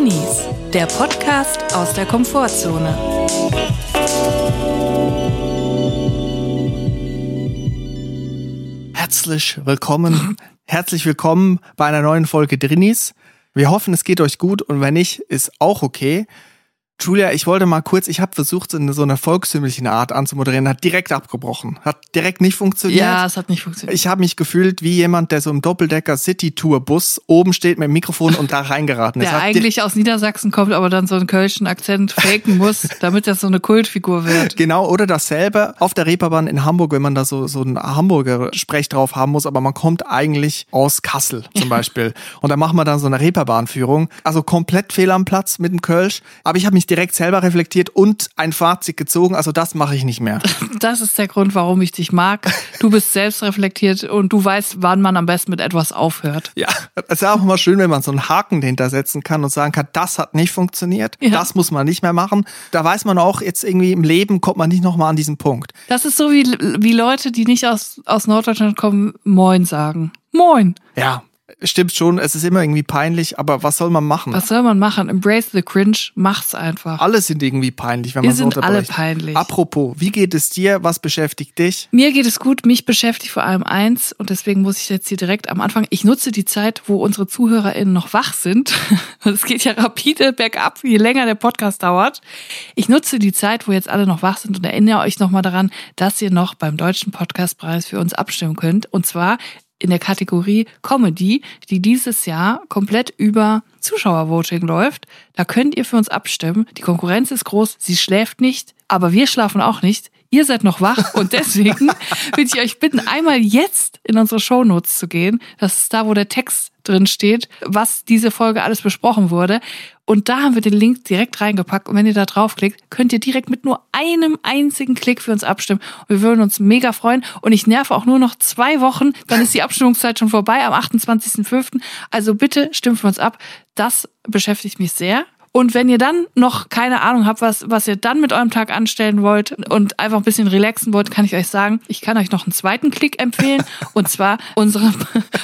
Drinis, der Podcast aus der Komfortzone. Herzlich willkommen, herzlich willkommen bei einer neuen Folge Drinis. Wir hoffen, es geht euch gut und wenn nicht, ist auch okay. Julia, ich wollte mal kurz, ich habe versucht, in so einer volkstümlichen Art anzumoderieren, hat direkt abgebrochen. Hat direkt nicht funktioniert. Ja, es hat nicht funktioniert. Ich habe mich gefühlt wie jemand, der so im Doppeldecker City Tour Bus oben steht mit dem Mikrofon und da reingeraten ist. Der eigentlich aus Niedersachsen kommt, aber dann so einen kölschen Akzent faken muss, damit das so eine Kultfigur wird. Genau, oder dasselbe auf der Reeperbahn in Hamburg, wenn man da so, so ein Hamburger Sprech drauf haben muss, aber man kommt eigentlich aus Kassel zum Beispiel. und da machen wir dann so eine Reeperbahnführung. Also komplett fehl am Platz mit dem Kölsch. Aber ich habe mich direkt selber reflektiert und ein Fazit gezogen. Also das mache ich nicht mehr. Das ist der Grund, warum ich dich mag. Du bist selbst reflektiert und du weißt, wann man am besten mit etwas aufhört. Ja, es ist auch immer schön, wenn man so einen Haken dahinter setzen kann und sagen kann, das hat nicht funktioniert, Ja. das muss man nicht mehr machen. Da weiß man auch, jetzt irgendwie im Leben kommt man nicht nochmal an diesen Punkt. Das ist so wie, wie Leute, die nicht aus, aus Norddeutschland kommen, Moin sagen. Moin. Ja, stimmt schon, es ist immer irgendwie peinlich, aber was soll man machen? Was soll man machen? Embrace the cringe, mach's einfach. Alle sind irgendwie peinlich, wenn Wir man so sind alle peinlich. Apropos, wie geht es dir? Was beschäftigt dich? Mir geht es gut, mich beschäftigt vor allem eins und deswegen muss ich jetzt hier direkt am Anfang, ich nutze die Zeit, wo unsere ZuhörerInnen noch wach sind. Es geht ja rapide bergab, je länger der Podcast dauert. Ich nutze die Zeit, wo jetzt alle noch wach sind und erinnere euch nochmal daran, dass ihr noch beim Deutschen Podcastpreis für uns abstimmen könnt. Und zwar in der Kategorie Comedy, die dieses Jahr komplett über Zuschauervoting läuft. Da könnt ihr für uns abstimmen. Die Konkurrenz ist groß, sie schläft nicht, aber wir schlafen auch nicht. Ihr seid noch wach und deswegen würde ich euch bitten, einmal jetzt in unsere Shownotes zu gehen. Das ist da, wo der Text drin steht, was diese Folge alles besprochen wurde. Und da haben wir den Link direkt reingepackt. Und wenn ihr da draufklickt, könnt ihr direkt mit nur einem einzigen Klick für uns abstimmen. Und wir würden uns mega freuen. Und ich nerve auch nur noch zwei Wochen. Dann ist die Abstimmungszeit schon vorbei am 28.05. Also bitte stimmt für uns ab. Das beschäftigt mich sehr. Und wenn ihr dann noch keine Ahnung habt, was, was ihr dann mit eurem Tag anstellen wollt und einfach ein bisschen relaxen wollt, kann ich euch sagen, ich kann euch noch einen zweiten Klick empfehlen. und zwar unseren,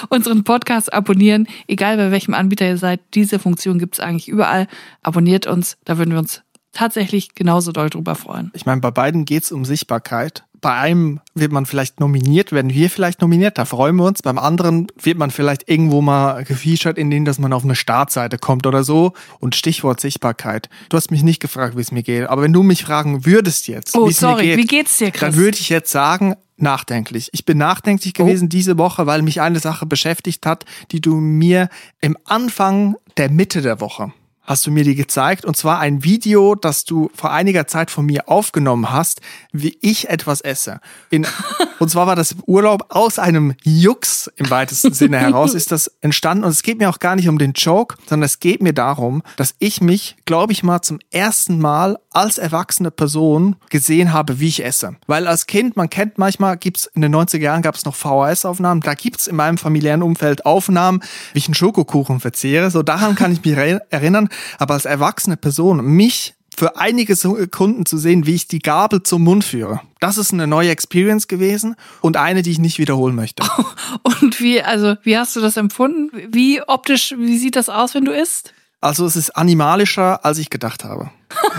unseren Podcast abonnieren, egal bei welchem Anbieter ihr seid. Diese Funktion gibt's eigentlich überall. Abonniert uns, da würden wir uns tatsächlich genauso doll drüber freuen. Ich meine, bei beiden geht's um Sichtbarkeit. Bei einem wird man vielleicht nominiert, werden wir vielleicht nominiert, da freuen wir uns. Beim anderen wird man vielleicht irgendwo mal gefeatured, in denen, dass man auf eine Startseite kommt oder so. Und Stichwort Sichtbarkeit. Du hast mich nicht gefragt, wie es mir geht. Aber wenn du mich fragen würdest jetzt, Oh, wie es sorry, mir geht, wie geht's dir, Chris? dann würde ich jetzt sagen, nachdenklich. Ich bin nachdenklich Oh. gewesen diese Woche, weil mich eine Sache beschäftigt hat, die du mir im Anfang der Mitte der Woche hast du mir die gezeigt und zwar ein Video, das du vor einiger Zeit von mir aufgenommen hast, wie ich etwas esse. In, und zwar war das Urlaub aus einem Jux im weitesten Sinne heraus ist das entstanden und es geht mir auch gar nicht um den Joke, sondern es geht mir darum, dass ich mich, glaube ich mal, zum ersten Mal als erwachsene Person gesehen habe, wie ich esse. Weil als Kind, man kennt manchmal, gibt's in den 90er Jahren gab es noch VHS-Aufnahmen, da gibt's in meinem familiären Umfeld Aufnahmen, wie ich einen Schokokuchen verzehre. So daran kann ich mich erinnern. Aber als erwachsene Person, mich für einige Sekunden zu sehen, wie ich die Gabel zum Mund führe. Das ist eine neue Experience gewesen und eine, die ich nicht wiederholen möchte. Und wie, also, wie hast du das empfunden? Wie optisch, wie sieht das aus, wenn du isst? Also es ist animalischer, als ich gedacht habe.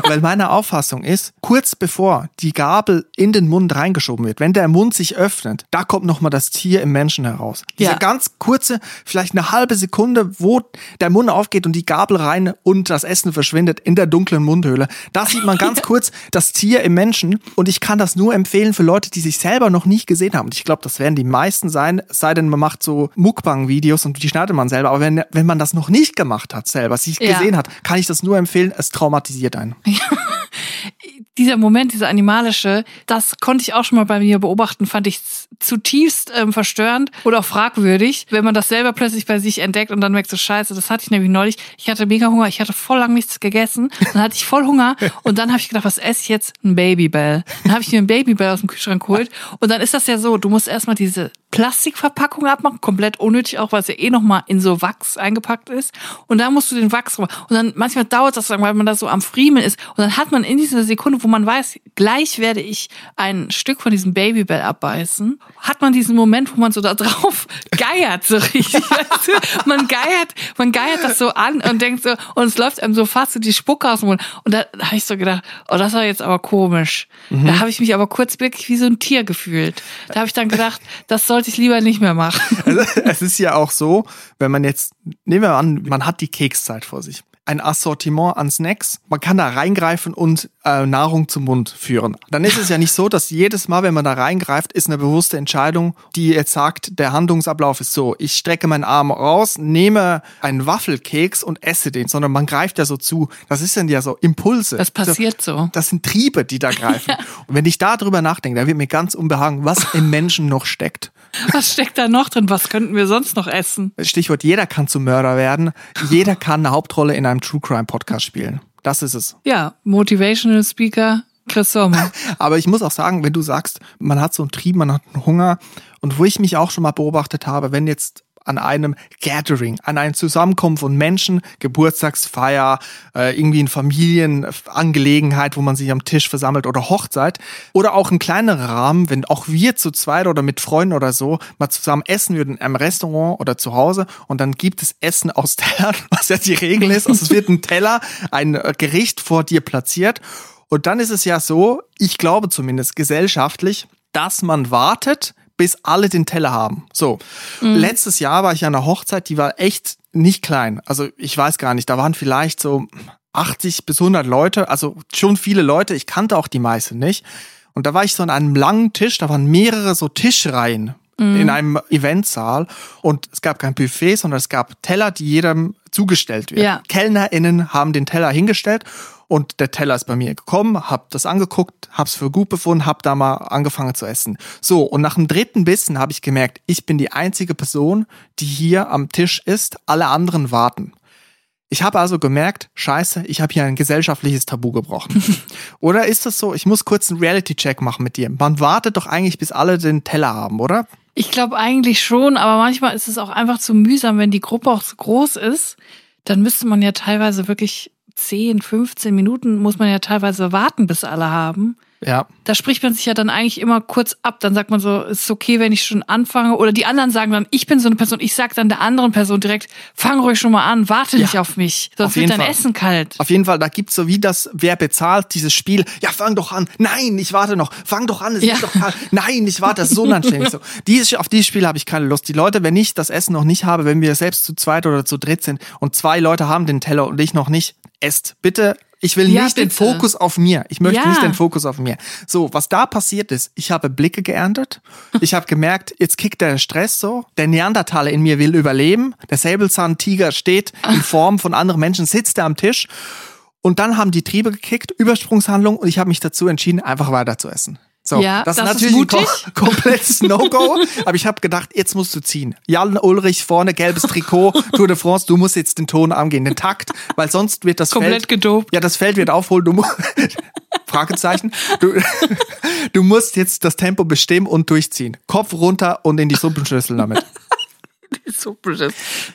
Weil meine Auffassung ist, kurz bevor die Gabel in den Mund reingeschoben wird, wenn der Mund sich öffnet, da kommt nochmal das Tier im Menschen heraus. Diese Ja. ganz kurze, vielleicht eine halbe Sekunde, wo der Mund aufgeht und die Gabel rein und das Essen verschwindet in der dunklen Mundhöhle. Da sieht man ganz kurz das Tier im Menschen und ich kann das nur empfehlen für Leute, die sich selber noch nicht gesehen haben. Und ich glaube, das werden die meisten sein, es sei denn, man macht so Mukbang-Videos und die schneidet man selber. Aber wenn, wenn man das noch nicht gemacht hat selber, sich Ja. gesehen hat, kann ich das nur empfehlen. Es traumatisiert einen. dieser Moment, dieser animalische, das konnte ich auch schon mal bei mir beobachten, fand ich zutiefst ähm, verstörend oder auch fragwürdig, wenn man das selber plötzlich bei sich entdeckt und dann merkt so, scheiße, das hatte ich nämlich neulich. Ich hatte mega Hunger, ich hatte voll lang nichts gegessen, dann hatte ich voll Hunger und dann habe ich gedacht, was esse ich jetzt? Ein Babybell. Dann habe ich mir ein Babybell aus dem Kühlschrank geholt und dann ist das ja so, du musst erstmal diese Plastikverpackung abmachen, komplett unnötig auch, weil es ja eh nochmal in so Wachs eingepackt ist. Und dann musst du den Wachs rum. Und dann manchmal dauert das lang, weil man da so am Friemeln ist. Und dann hat man in dieser Sekunde, wo wo man weiß, gleich werde ich ein Stück von diesem Babybell abbeißen, hat man diesen Moment, wo man so da drauf geiert, so richtig. weißt du? Man geiert, man geiert das so an und denkt so, und es läuft einem so fast so die Spucke aus dem Mund. Und da, da habe ich so gedacht, oh, das war jetzt aber komisch. Mhm. Da habe ich mich aber kurz wirklich wie so ein Tier gefühlt. Da habe ich dann gedacht, das sollte ich lieber nicht mehr machen. Also, es ist ja auch so, wenn man jetzt, nehmen wir an, man hat die Kekszeit vor sich ein Assortiment an Snacks. Man kann da reingreifen und äh, Nahrung zum Mund führen. Dann ist es ja nicht so, dass jedes Mal, wenn man da reingreift, ist eine bewusste Entscheidung, die jetzt sagt, der Handlungsablauf ist so, ich strecke meinen Arm raus, nehme einen Waffelkeks und esse den, sondern man greift ja so zu. Das ist dann ja so Impulse. Das passiert so. so. Das sind Triebe, die da greifen. ja. Und wenn ich da drüber nachdenke, da wird mir ganz unbehagen, was im Menschen noch steckt. Was steckt da noch drin? Was könnten wir sonst noch essen? Stichwort, jeder kann zum Mörder werden. Jeder kann eine Hauptrolle in einem True Crime Podcast spielen. Das ist es. Ja, Motivational Speaker Chris Sommer. Aber ich muss auch sagen, wenn du sagst, man hat so einen Trieb, man hat einen Hunger und wo ich mich auch schon mal beobachtet habe, wenn jetzt an einem Gathering, an einem Zusammenkommen von Menschen, Geburtstagsfeier, äh, irgendwie in Familienangelegenheit, wo man sich am Tisch versammelt oder Hochzeit oder auch in kleineren Rahmen, wenn auch wir zu zweit oder mit Freunden oder so mal zusammen essen würden im Restaurant oder zu Hause und dann gibt es Essen aus Tellern, was ja die Regel ist. Also es wird ein Teller, ein Gericht vor dir platziert und dann ist es ja so, ich glaube zumindest gesellschaftlich, dass man wartet, bis alle den Teller haben. So. Mhm. Letztes Jahr war ich an einer Hochzeit, die war echt nicht klein. Also ich weiß gar nicht, da waren vielleicht so 80 bis 100 Leute, also schon viele Leute. Ich kannte auch die meisten nicht. Und da war ich so an einem langen Tisch, da waren mehrere so Tischreihen mhm. in einem Eventsaal und es gab kein Buffet, sondern es gab Teller, die jedem zugestellt werden. Ja. KellnerInnen haben den Teller hingestellt und der Teller ist bei mir gekommen, hab das angeguckt, hab's für gut befunden, hab da mal angefangen zu essen. So, und nach dem dritten Bissen habe ich gemerkt, ich bin die einzige Person, die hier am Tisch ist, alle anderen warten. Ich habe also gemerkt, scheiße, ich habe hier ein gesellschaftliches Tabu gebrochen. oder ist das so, ich muss kurz einen Reality-Check machen mit dir. Man wartet doch eigentlich, bis alle den Teller haben, oder? Ich glaube eigentlich schon, aber manchmal ist es auch einfach zu mühsam, wenn die Gruppe auch zu groß ist. Dann müsste man ja teilweise wirklich 10, 15 Minuten muss man ja teilweise warten, bis alle haben. Ja. Da spricht man sich ja dann eigentlich immer kurz ab. Dann sagt man so, ist okay, wenn ich schon anfange. Oder die anderen sagen dann, ich bin so eine Person. Ich sag dann der anderen Person direkt, fang ruhig schon mal an, warte ja. nicht auf mich. Sonst auf wird dein Fall. Essen kalt. Auf jeden Fall, da gibt's so wie das, wer bezahlt dieses Spiel. Ja, fang doch an. Nein, ich warte noch. Fang doch an, es ja. ist doch kalt. Nein, ich warte, das ist so unanständig. so. Dieses, auf dieses Spiel habe ich keine Lust. Die Leute, wenn ich das Essen noch nicht habe, wenn wir selbst zu zweit oder zu dritt sind und zwei Leute haben den Teller und ich noch nicht, esst. Bitte ich will ja, nicht bitte. den Fokus auf mir. Ich möchte ja. nicht den Fokus auf mir. So, was da passiert ist, ich habe Blicke geerntet. Ich habe gemerkt, jetzt kickt der Stress so. Der Neandertaler in mir will überleben. Der Säbelzahntiger steht in Form von anderen Menschen, sitzt da am Tisch. Und dann haben die Triebe gekickt, Übersprungshandlung, und ich habe mich dazu entschieden, einfach weiter zu essen. So, ja, das, das ist natürlich ist ein kom komplettes No-Go. aber ich habe gedacht, jetzt musst du ziehen. Jan Ulrich vorne, gelbes Trikot, Tour de France, du musst jetzt den Ton angehen, den Takt, weil sonst wird das Komplett Feld... gedopt. Ja, das Feld wird aufholen. Du musst... Fragezeichen. Du, du musst jetzt das Tempo bestimmen und durchziehen. Kopf runter und in die Suppenschüssel damit.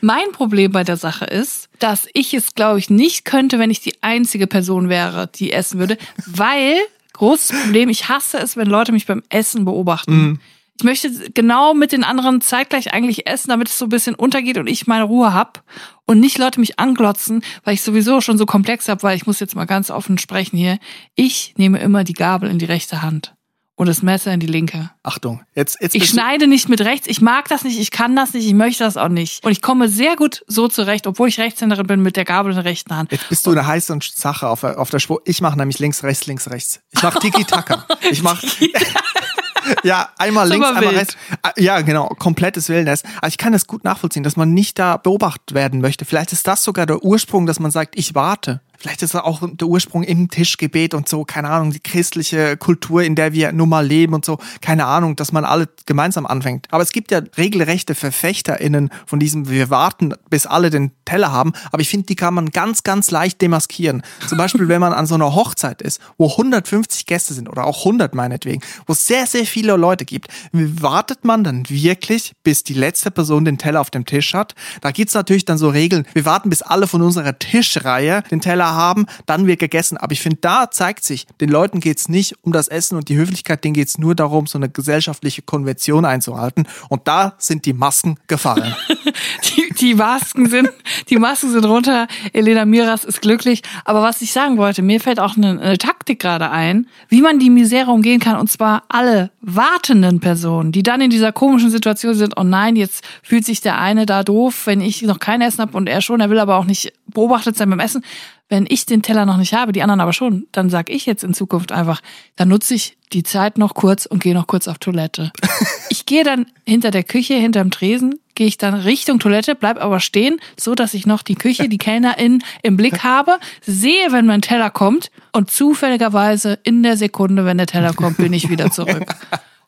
Mein Problem bei der Sache ist, dass ich es, glaube ich, nicht könnte, wenn ich die einzige Person wäre, die essen würde, weil großes Problem. Ich hasse es, wenn Leute mich beim Essen beobachten. Mhm. Ich möchte genau mit den anderen zeitgleich eigentlich essen, damit es so ein bisschen untergeht und ich meine Ruhe hab und nicht Leute mich anglotzen, weil ich sowieso schon so komplex hab, weil ich muss jetzt mal ganz offen sprechen hier. Ich nehme immer die Gabel in die rechte Hand und das Messer in die linke. Achtung, jetzt, jetzt Ich schneide nicht mit rechts. Ich mag das nicht, ich kann das nicht, ich möchte das auch nicht. Und ich komme sehr gut so zurecht, obwohl ich Rechtshänderin bin, mit der Gabel in der rechten Hand. Jetzt bist du eine heiße Sache auf, auf der Spur. Ich mache nämlich links, rechts, links, rechts. Ich mache Tiki-Taka. Ich mache... ja, einmal links, einmal wild. rechts. Ah, ja, genau, komplettes Wildnis. Also ich kann das gut nachvollziehen, dass man nicht da beobachtet werden möchte. Vielleicht ist das sogar der Ursprung, dass man sagt, ich warte. Vielleicht ist auch der Ursprung im Tischgebet und so, keine Ahnung, die christliche Kultur, in der wir nun mal leben und so, keine Ahnung, dass man alle gemeinsam anfängt. Aber es gibt ja regelrechte VerfechterInnen von diesem, wir warten, bis alle den Teller haben, aber ich finde, die kann man ganz, ganz leicht demaskieren. Zum Beispiel, wenn man an so einer Hochzeit ist, wo 150 Gäste sind oder auch 100 meinetwegen, wo es sehr, sehr viele Leute gibt, wartet man dann wirklich, bis die letzte Person den Teller auf dem Tisch hat? Da gibt's natürlich dann so Regeln, wir warten, bis alle von unserer Tischreihe den Teller Haben, dann wird gegessen. Aber ich finde, da zeigt sich, den Leuten geht's nicht um das Essen und die Höflichkeit, denen geht's nur darum, so eine gesellschaftliche Konvention einzuhalten. Und da sind die Masken gefallen. die, die Masken sind, die Masken sind runter. Elena Miras ist glücklich. Aber was ich sagen wollte, mir fällt auch eine, eine Taktik gerade ein, wie man die Misere umgehen kann. Und zwar alle wartenden Personen, die dann in dieser komischen Situation sind, oh nein, jetzt fühlt sich der eine da doof, wenn ich noch kein Essen habe und er schon, er will aber auch nicht beobachtet sein beim Essen. Wenn ich den Teller noch nicht habe, die anderen aber schon, dann sag ich jetzt in Zukunft einfach, dann nutze ich die Zeit noch kurz und gehe noch kurz auf Toilette. ich gehe dann hinter der Küche, hinterm Tresen, gehe ich dann Richtung Toilette, bleib aber stehen, so dass ich noch die Küche, die Kellnerin im Blick habe, sehe, wenn mein Teller kommt und zufälligerweise in der Sekunde, wenn der Teller kommt, bin ich wieder zurück.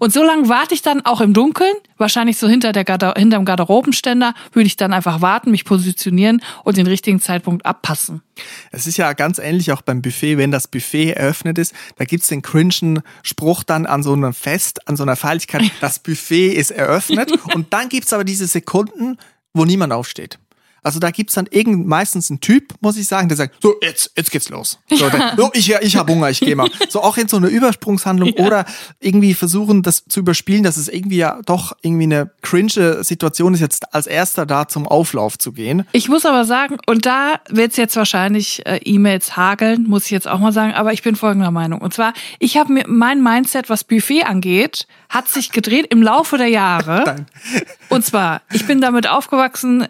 Und so lange warte ich dann auch im Dunkeln, wahrscheinlich so hinter der Garde hinterm Garderobenständer, würde ich dann einfach warten, mich positionieren und den richtigen Zeitpunkt abpassen. Es ist ja ganz ähnlich auch beim Buffet, wenn das Buffet eröffnet ist, da gibt's den cringen Spruch dann an so einem Fest, an so einer Feierlichkeit, das Buffet ist eröffnet und dann gibt's aber diese Sekunden, wo niemand aufsteht. Also da gibt's dann irgend meistens einen Typ, muss ich sagen, der sagt, so, jetzt, jetzt geht's los. So, der, so ich, ich habe Hunger, ich gehe mal. So auch in so eine Übersprungshandlung ja. oder irgendwie versuchen, das zu überspielen, dass es irgendwie ja doch irgendwie eine cringe Situation ist, jetzt als erster da zum Auflauf zu gehen. Ich muss aber sagen, und da wird's jetzt wahrscheinlich äh, E-Mails hageln, muss ich jetzt auch mal sagen, aber ich bin folgender Meinung. Und zwar, ich habe mir mein Mindset, was Buffet angeht, hat sich gedreht im Laufe der Jahre. und zwar, ich bin damit aufgewachsen,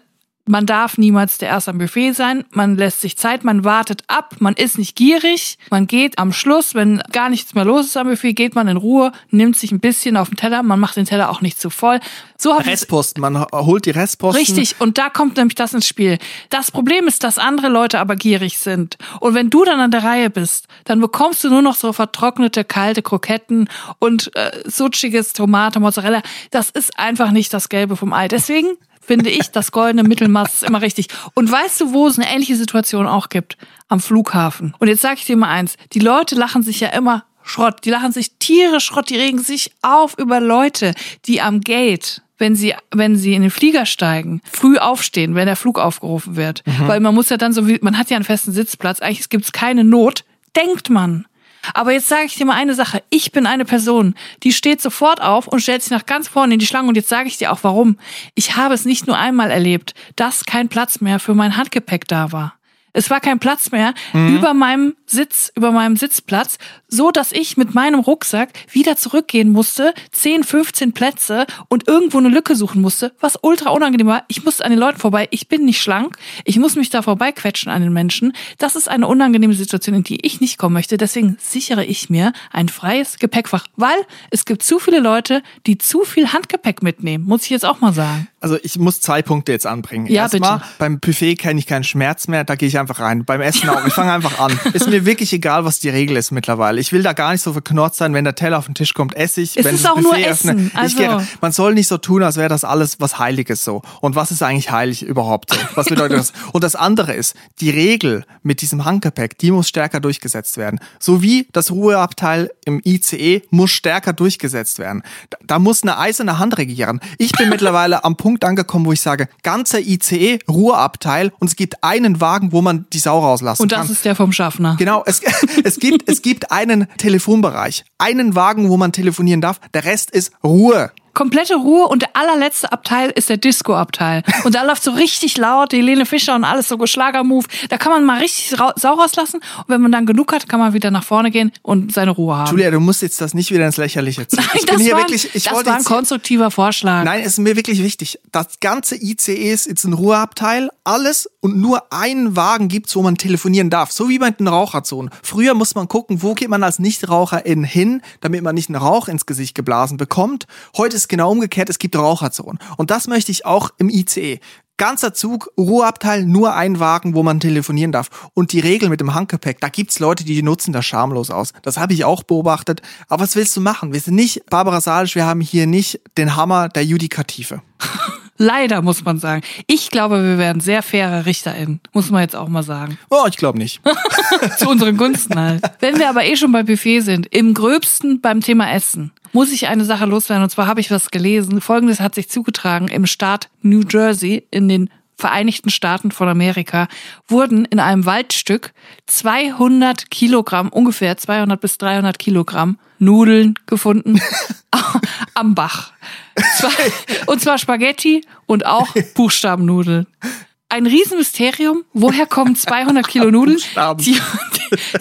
man darf niemals der Erste am Buffet sein. Man lässt sich Zeit, man wartet ab, man ist nicht gierig. Man geht am Schluss, wenn gar nichts mehr los ist am Buffet, geht man in Ruhe, nimmt sich ein bisschen auf den Teller. Man macht den Teller auch nicht zu voll. So Restposten, man holt die Restposten. Richtig, und da kommt nämlich das ins Spiel. Das Problem ist, dass andere Leute aber gierig sind. Und wenn du dann an der Reihe bist, dann bekommst du nur noch so vertrocknete, kalte Kroketten und äh, sutschiges Tomate, Mozzarella. Das ist einfach nicht das Gelbe vom Ei. Deswegen finde ich, das goldene Mittelmaß ist immer richtig. Und weißt du, wo es eine ähnliche Situation auch gibt? Am Flughafen. Und jetzt sage ich dir mal eins, die Leute lachen sich ja immer Schrott. Die lachen sich Tiere Schrott, die regen sich auf über Leute, die am Gate wenn sie, wenn sie in den Flieger steigen, früh aufstehen, wenn der Flug aufgerufen wird. Mhm. Weil man muss ja dann so, wie, man hat ja einen festen Sitzplatz, eigentlich gibt es keine Not, denkt man. Aber jetzt sage ich dir mal eine Sache. Ich bin eine Person, die steht sofort auf und stellt sich nach ganz vorne in die Schlange. Und jetzt sage ich dir auch warum. Ich habe es nicht nur einmal erlebt, dass kein Platz mehr für mein Handgepäck da war. Es war kein Platz mehr mhm. über meinem Sitz, über meinem Sitzplatz, so dass ich mit meinem Rucksack wieder zurückgehen musste, 10, 15 Plätze und irgendwo eine Lücke suchen musste, was ultra unangenehm war. Ich musste an den Leuten vorbei. Ich bin nicht schlank. Ich muss mich da vorbeiquetschen an den Menschen. Das ist eine unangenehme Situation, in die ich nicht kommen möchte. Deswegen sichere ich mir ein freies Gepäckfach, weil es gibt zu viele Leute, die zu viel Handgepäck mitnehmen. Muss ich jetzt auch mal sagen. Also ich muss zwei Punkte jetzt anbringen. Ja, Erstmal, bitte. beim Buffet kenne ich keinen Schmerz mehr, da gehe ich einfach rein. Beim Essen auch. Ich fange einfach an. Ist mir wirklich egal, was die Regel ist mittlerweile. Ich will da gar nicht so verknurrt sein, wenn der Teller auf den Tisch kommt, esse ich. Es wenn ist auch Buffet nur Essen. Öffne, also. gehe, man soll nicht so tun, als wäre das alles was Heiliges so. Und was ist eigentlich heilig überhaupt so? Was bedeutet das? Und das andere ist, die Regel mit diesem Handgepäck, die muss stärker durchgesetzt werden. So wie das Ruheabteil im ICE muss stärker durchgesetzt werden. Da, da muss eine eiserne Hand regieren. Ich bin mittlerweile am Punkt angekommen, wo ich sage, ganzer ICE, Ruheabteil und es gibt einen Wagen, wo man die Sau rauslassen Und das kann. ist der vom Schaffner. Genau, es, es, gibt, es gibt einen Telefonbereich, einen Wagen, wo man telefonieren darf, der Rest ist Ruhe komplette Ruhe und der allerletzte Abteil ist der Disco-Abteil. Und da läuft so richtig laut Helene Fischer und alles so Schlagermove. Da kann man mal richtig Sau rauslassen und wenn man dann genug hat, kann man wieder nach vorne gehen und seine Ruhe haben. Julia, du musst jetzt das nicht wieder ins Lächerliche ziehen. Nein, ich das, war, wirklich, ich das war ein konstruktiver Vorschlag. Nein, es ist mir wirklich wichtig. Das ganze ICE ist jetzt ein Ruheabteil, alles und nur einen Wagen gibt's, wo man telefonieren darf. So wie bei den Raucherzonen. Früher muss man gucken, wo geht man als Nichtraucherin hin, damit man nicht einen Rauch ins Gesicht geblasen bekommt. Heute ist ist genau umgekehrt, es gibt Raucherzonen. Und das möchte ich auch im ICE. Ganzer Zug, Ruheabteil, nur ein Wagen, wo man telefonieren darf. Und die Regel mit dem Handgepäck, da gibt's Leute, die nutzen das schamlos aus. Das habe ich auch beobachtet. Aber was willst du machen? Wir sind nicht Barbara Salisch, wir haben hier nicht den Hammer der Judikative. Leider, muss man sagen. Ich glaube, wir werden sehr faire RichterInnen. Muss man jetzt auch mal sagen. Oh, ich glaube nicht. Zu unseren Gunsten halt. Wenn wir aber eh schon bei Buffet sind, im gröbsten beim Thema Essen, muss ich eine Sache loswerden. Und zwar habe ich was gelesen. Folgendes hat sich zugetragen im Staat New Jersey in den Vereinigten Staaten von Amerika wurden in einem Waldstück 200 Kilogramm, ungefähr 200 bis 300 Kilogramm Nudeln gefunden am Bach. Und zwar Spaghetti und auch Buchstabennudeln ein Riesenmysterium. Woher kommen 200 Kilo Nudeln? Die, die,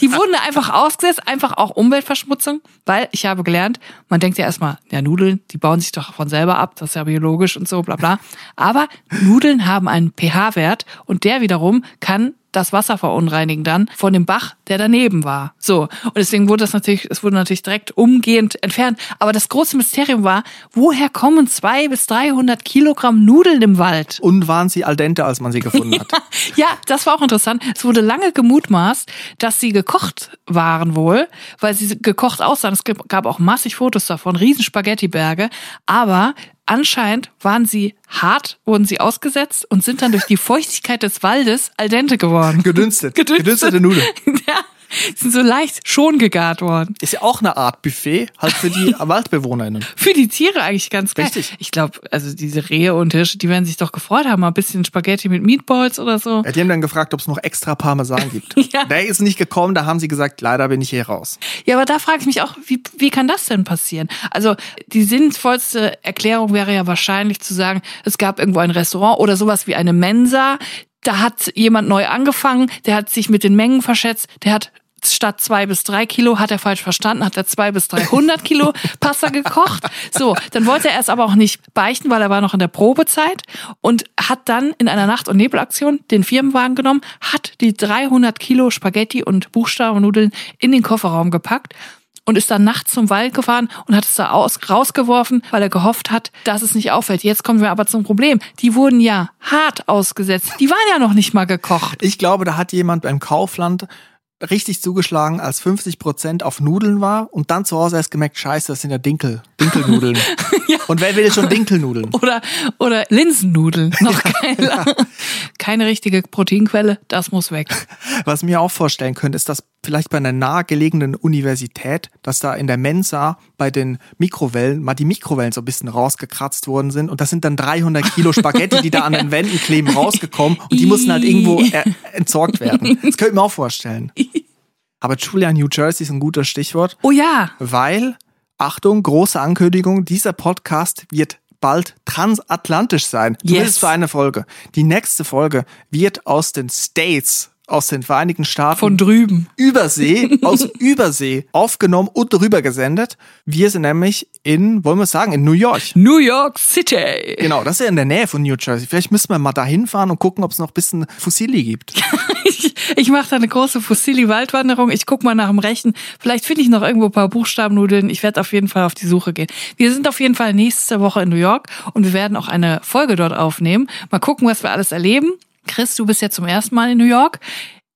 die, wurden einfach ausgesetzt, einfach auch Umweltverschmutzung, weil ich habe gelernt, man denkt ja erstmal, ja, Nudeln, die bauen sich doch von selber ab, das ist ja biologisch und so, bla bla. Aber Nudeln haben einen pH-Wert und der wiederum kann das Wasser verunreinigen dann von dem Bach, der daneben war. So. Und deswegen wurde das natürlich, es wurde natürlich direkt umgehend entfernt. Aber das große Mysterium war, woher kommen zwei bis 300 Kilogramm Nudeln im Wald? Und waren sie al dente, als man sie gefunden hat? ja, das war auch interessant. Es wurde lange gemutmaßt, dass sie gekocht waren wohl, weil sie gekocht aussahen. Es gab auch massig Fotos davon, riesen Spaghettiberge. Aber Anscheinend waren sie hart, wurden sie ausgesetzt und sind dann durch die Feuchtigkeit des Waldes al dente geworden. Gedünstet. Gedünstet. Gedünstete Nudeln. ja, sind so leicht schon gegart worden. Ist ja auch eine Art Buffet, halt für die WaldbewohnerInnen. Für die Tiere eigentlich ganz geil. Richtig. Ich glaube, also diese Rehe und Hirsche, die werden sich doch gefreut haben, mal ein bisschen Spaghetti mit Meatballs oder so. Ja, die haben dann gefragt, ob es noch extra Parmesan gibt. ja. Der ist nicht gekommen, da haben sie gesagt, leider bin ich hier raus. Ja, aber da frage ich mich auch, wie, wie kann das denn passieren? Also die sinnvollste Erklärung wäre ja wahrscheinlich zu sagen, es gab irgendwo ein Restaurant oder sowas wie eine Mensa, da hat jemand neu angefangen, der hat sich mit den Mengen verschätzt, der hat statt zwei bis drei Kilo, hat er falsch verstanden, hat er zwei bis 300 Kilo Pasta gekocht. So, dann wollte er es aber auch nicht beichten, weil er war noch in der Probezeit und hat dann in einer Nacht- und Nebelaktion den Firmenwagen genommen, hat die 300 Kilo Spaghetti und Buchstabennudeln in den Kofferraum gepackt und ist dann nachts zum Wald gefahren und hat es da aus, rausgeworfen, weil er gehofft hat, dass es nicht auffällt. Jetzt kommen wir aber zum Problem. Die wurden ja hart ausgesetzt. Die waren ja noch nicht mal gekocht. Ich glaube, da hat jemand beim Kaufland richtig zugeschlagen, als 50 Prozent auf Nudeln war und dann zu Hause erst gemerkt, scheiße, das sind ja Dinkel, Dinkelnudeln. ja. Und wer will schon Dinkelnudeln? Oder, oder Linsennudeln, noch geiler. Keine richtige Proteinquelle, das muss weg. Was mir auch vorstellen könnte, ist, dass vielleicht bei einer nahegelegenen Universität, dass da in der Mensa bei den Mikrowellen mal die Mikrowellen so ein bisschen rausgekratzt worden sind und das sind dann 300 Kilo Spaghetti, die da an den Wänden kleben, rausgekommen und die mussten halt irgendwo entsorgt werden. Das könnte ich mir auch vorstellen. Aber Julia, New Jersey ist ein guter Stichwort. Oh ja. Weil, Achtung, große Ankündigung, dieser Podcast wird bald transatlantisch sein. Zumindest yes. für eine Folge. Die nächste Folge wird aus den States aus den Vereinigten Staaten. Von drüben. Übersee, aus Übersee aufgenommen und darüber gesendet. Wir sind nämlich in, wollen wir sagen, in New York. New York City. Genau, das ist ja in der Nähe von New Jersey. Vielleicht müssen wir mal da hinfahren und gucken, ob es noch ein bisschen Fossili gibt. ich ich mache da eine große Fossili-Waldwanderung. Ich guck mal nach dem Rechten. Vielleicht finde ich noch irgendwo ein paar Buchstabennudeln. Ich werde auf jeden Fall auf die Suche gehen. Wir sind auf jeden Fall nächste Woche in New York und wir werden auch eine Folge dort aufnehmen. Mal gucken, was wir alles erleben. Chris, du bist ja zum ersten Mal in New York.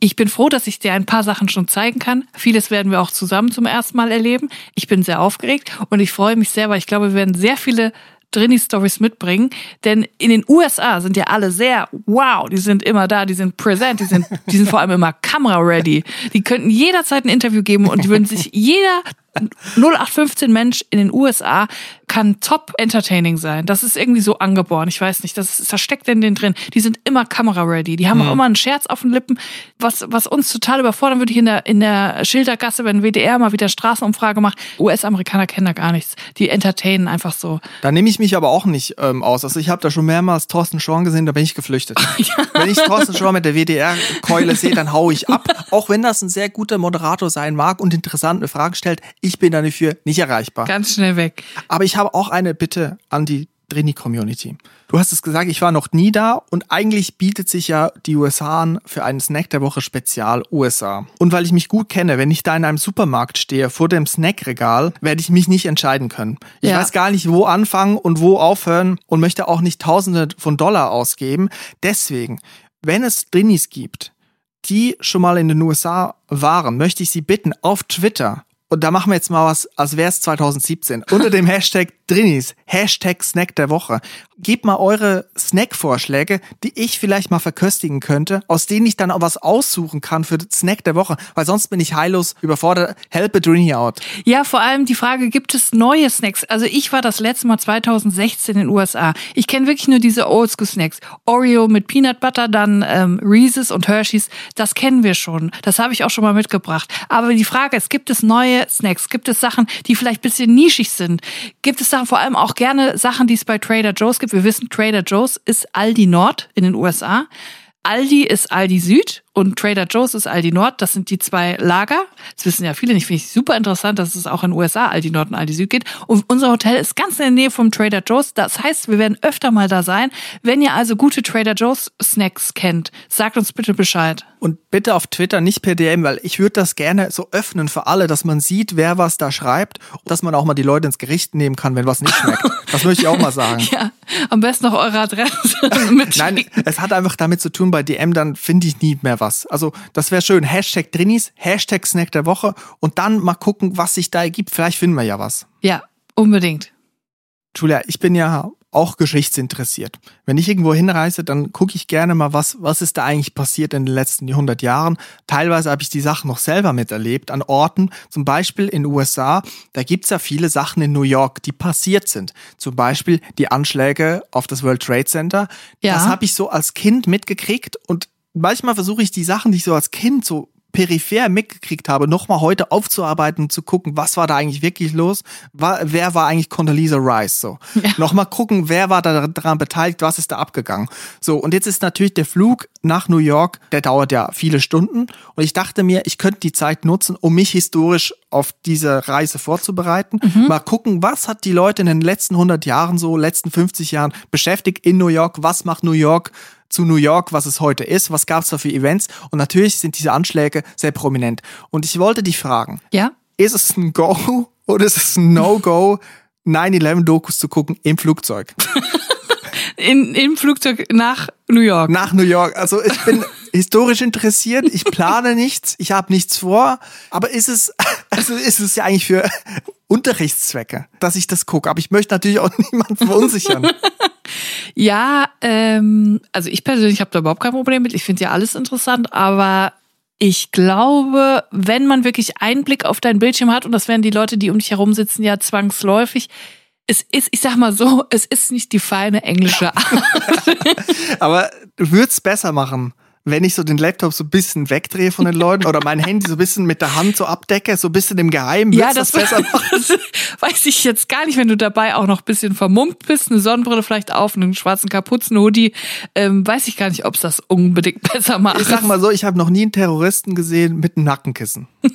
Ich bin froh, dass ich dir ein paar Sachen schon zeigen kann. Vieles werden wir auch zusammen zum ersten Mal erleben. Ich bin sehr aufgeregt und ich freue mich sehr, weil ich glaube, wir werden sehr viele Drini-Stories mitbringen. Denn in den USA sind ja alle sehr, wow, die sind immer da, die sind präsent, die sind, die sind vor allem immer Camera-ready. Die könnten jederzeit ein Interview geben und die würden sich jeder 0815 Mensch in den USA kann top entertaining sein. Das ist irgendwie so angeboren. Ich weiß nicht, das, ist, das steckt in denen drin. Die sind immer Kamera-ready. Die haben mhm. auch immer einen Scherz auf den Lippen, was, was uns total überfordern würde ich in der, in der Schildergasse, wenn WDR mal wieder Straßenumfrage macht. US-Amerikaner kennen da gar nichts. Die entertainen einfach so. Da nehme ich mich aber auch nicht ähm, aus. Also ich habe da schon mehrmals Thorsten Schorn gesehen, da bin ich geflüchtet. ja. Wenn ich Thorsten Schorn mit der WDR-Keule sehe, dann hau ich ab. Auch wenn das ein sehr guter Moderator sein mag und interessante Fragen stellt, ich bin dafür nicht erreichbar. Ganz schnell weg. Aber ich habe auch eine Bitte an die Drini-Community. Du hast es gesagt, ich war noch nie da und eigentlich bietet sich ja die USA an für einen Snack der Woche Spezial USA. Und weil ich mich gut kenne, wenn ich da in einem Supermarkt stehe, vor dem Snackregal, werde ich mich nicht entscheiden können. Ich ja. weiß gar nicht, wo anfangen und wo aufhören und möchte auch nicht Tausende von Dollar ausgeben. Deswegen, wenn es Drinis gibt, die schon mal in den USA waren, möchte ich Sie bitten, auf Twitter und da machen wir jetzt mal was, als wäre es 2017. Unter dem Hashtag Drinis, Hashtag Snack der Woche. Gebt mal eure Snack-Vorschläge, die ich vielleicht mal verköstigen könnte, aus denen ich dann auch was aussuchen kann für Snack der Woche, weil sonst bin ich heillos überfordert. Help a Drini out. Ja, vor allem die Frage, gibt es neue Snacks? Also ich war das letzte Mal 2016 in den USA. Ich kenne wirklich nur diese Oldschool-Snacks. Oreo mit Peanut Butter, dann ähm, Reese's und Hershey's. Das kennen wir schon. Das habe ich auch schon mal mitgebracht. Aber die Frage ist, gibt es neue Snacks? Gibt es Sachen, die vielleicht bisschen nischig sind? Gibt es Sachen, vor allem auch gerne Sachen, die es bei Trader Joe's gibt? Wir wissen, Trader Joe's ist Aldi Nord in den USA. Aldi ist Aldi Süd und Trader Joe's ist Aldi Nord. Das sind die zwei Lager. Das wissen ja viele nicht. Finde ich super interessant, dass es auch in den USA Aldi Nord und Aldi Süd geht. Und unser Hotel ist ganz in der Nähe vom Trader Joe's. Das heißt, wir werden öfter mal da sein. Wenn ihr also gute Trader Joe's Snacks kennt, sagt uns bitte Bescheid. Und bitte auf Twitter, nicht per DM, weil ich würde das gerne so öffnen für alle, dass man sieht, wer was da schreibt und dass man auch mal die Leute ins Gericht nehmen kann, wenn was nicht schmeckt. Das möchte ich auch mal sagen. Ja, am besten noch eure Adresse mit. Nein, es hat einfach damit zu tun, bei DM dann finde ich nie mehr was. Also das wäre schön. Hashtag Drinis, Hashtag Snack der Woche und dann mal gucken, was sich da ergibt. Vielleicht finden wir ja was. Ja, unbedingt. Julia, ich bin ja auch geschichtsinteressiert. Wenn ich irgendwo hinreise, dann gucke ich gerne mal, was, was ist da eigentlich passiert in den letzten 100 Jahren. Teilweise habe ich die Sachen noch selber miterlebt an Orten, zum Beispiel in den USA. Da gibt's ja viele Sachen in New York, die passiert sind. Zum Beispiel die Anschläge auf das World Trade Center. Ja. Das habe ich so als Kind mitgekriegt und manchmal versuche ich die Sachen, die ich so als Kind so peripher mitgekriegt habe, nochmal heute aufzuarbeiten und zu gucken, was war da eigentlich wirklich los? War, wer war eigentlich Condoleezza Rice? So. Ja. Nochmal gucken, wer war da daran beteiligt, was ist da abgegangen? So, und jetzt ist natürlich der Flug nach New York, der dauert ja viele Stunden. Und ich dachte mir, ich könnte die Zeit nutzen, um mich historisch auf diese Reise vorzubereiten. Mal gucken, was hat die Leute in den letzten 100 Jahren so, letzten 50 Jahren beschäftigt in New York? Was macht New York zu New York, was es heute ist? Was gab es da für Events? Und natürlich sind diese Anschläge sehr prominent. Und ich wollte dich fragen, Ja? ist es ein Go oder ist es ein No-Go, 9-11-Dokus zu gucken im Flugzeug? In, Im Flugzeug nach New York. Nach New York. Also ich bin historisch interessiert, ich plane nichts, ich habe nichts vor, aber ist es, also ist es ja eigentlich für Unterrichtszwecke, dass ich das gucke. Aber ich möchte natürlich auch niemanden verunsichern. Ja, ähm, also ich persönlich habe da überhaupt kein Problem mit. Ich finde ja alles interessant, aber ich glaube, wenn man wirklich Einblick auf dein Bildschirm hat, und das werden die Leute, die um dich herum sitzen, ja zwangsläufig, es ist, ich sag mal so, es ist nicht die feine englische Art. Aber du würdest besser machen, wenn ich so den Laptop so ein bisschen wegdrehe von den Leuten oder mein Handy so ein bisschen mit der Hand so abdecke, so ein bisschen im Geheimen, ja, das, das besser das weiß ich jetzt gar nicht, wenn du dabei auch noch ein bisschen vermummt bist, eine Sonnenbrille vielleicht auf, einen schwarzen Kapuzenhoodie, ähm, weiß ich gar nicht, ob es das unbedingt besser macht. Ich sag mal so, ich habe noch nie einen Terroristen gesehen mit einem Nackenkissen.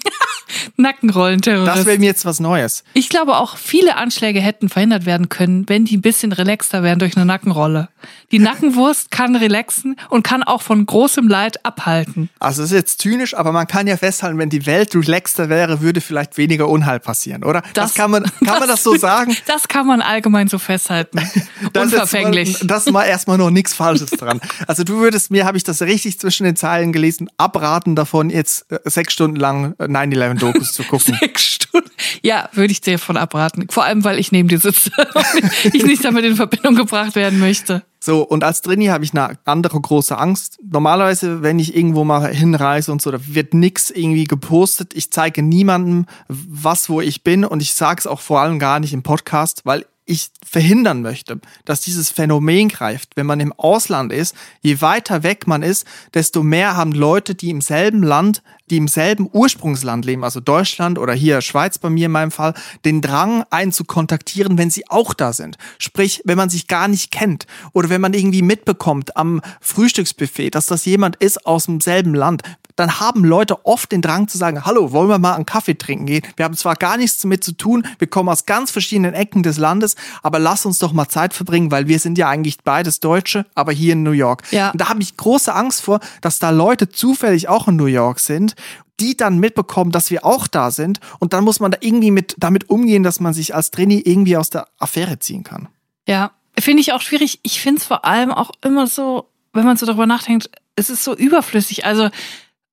Nackenrollenterrorist. Das wäre mir jetzt was Neues. Ich glaube auch, viele Anschläge hätten verhindert werden können, wenn die ein bisschen relaxter wären durch eine Nackenrolle. Die Nackenwurst kann relaxen und kann auch von großem Leid abhalten. Also es ist jetzt zynisch, aber man kann ja festhalten, wenn die Welt relaxter wäre, würde vielleicht weniger Unheil passieren, oder? Das, kann man, kann man das so sagen? Das kann man allgemein so festhalten. Das Unverfänglich. Mal, das mal erstmal noch nichts Falsches dran. Also du würdest mir, habe ich das richtig zwischen den Zeilen gelesen, abraten davon, jetzt äh, sechs Stunden lang äh, 9-11-Dokus zu gucken. Sechs Stunden. Ja, würde ich dir von abraten. Vor allem, weil ich neben dir sitze und ich nicht damit in Verbindung gebracht werden möchte. So, und als Trainee habe ich eine andere große Angst. Normalerweise, wenn ich irgendwo mal hinreise und so, da wird nix irgendwie gepostet. Ich zeige niemandem, was, wo ich bin und ich sage es auch vor allem gar nicht im Podcast, weil ich verhindern möchte, dass dieses Phänomen greift. Wenn man im Ausland ist, je weiter weg man ist, desto mehr haben Leute, die im selben Land, die im selben Ursprungsland leben, also Deutschland oder hier Schweiz bei mir in meinem Fall, den Drang, einen zu kontaktieren, wenn sie auch da sind. Sprich, wenn man sich gar nicht kennt oder wenn man irgendwie mitbekommt am Frühstücksbuffet, dass das jemand ist aus demselben Land, dann haben Leute oft den Drang zu sagen, hallo, wollen wir mal einen Kaffee trinken gehen? Wir haben zwar gar nichts damit zu tun, wir kommen aus ganz verschiedenen Ecken des Landes, aber lass uns doch mal Zeit verbringen, weil wir sind ja eigentlich beides Deutsche, aber hier in New York. Ja. Und da habe ich große Angst vor, dass da Leute zufällig auch in New York sind, die dann mitbekommen, dass wir auch da sind und dann muss man da irgendwie mit damit umgehen, dass man sich als Trainee irgendwie aus der Affäre ziehen kann. Ja, finde ich auch schwierig. Ich finde es vor allem auch immer so, wenn man so darüber nachdenkt, es ist so überflüssig. Also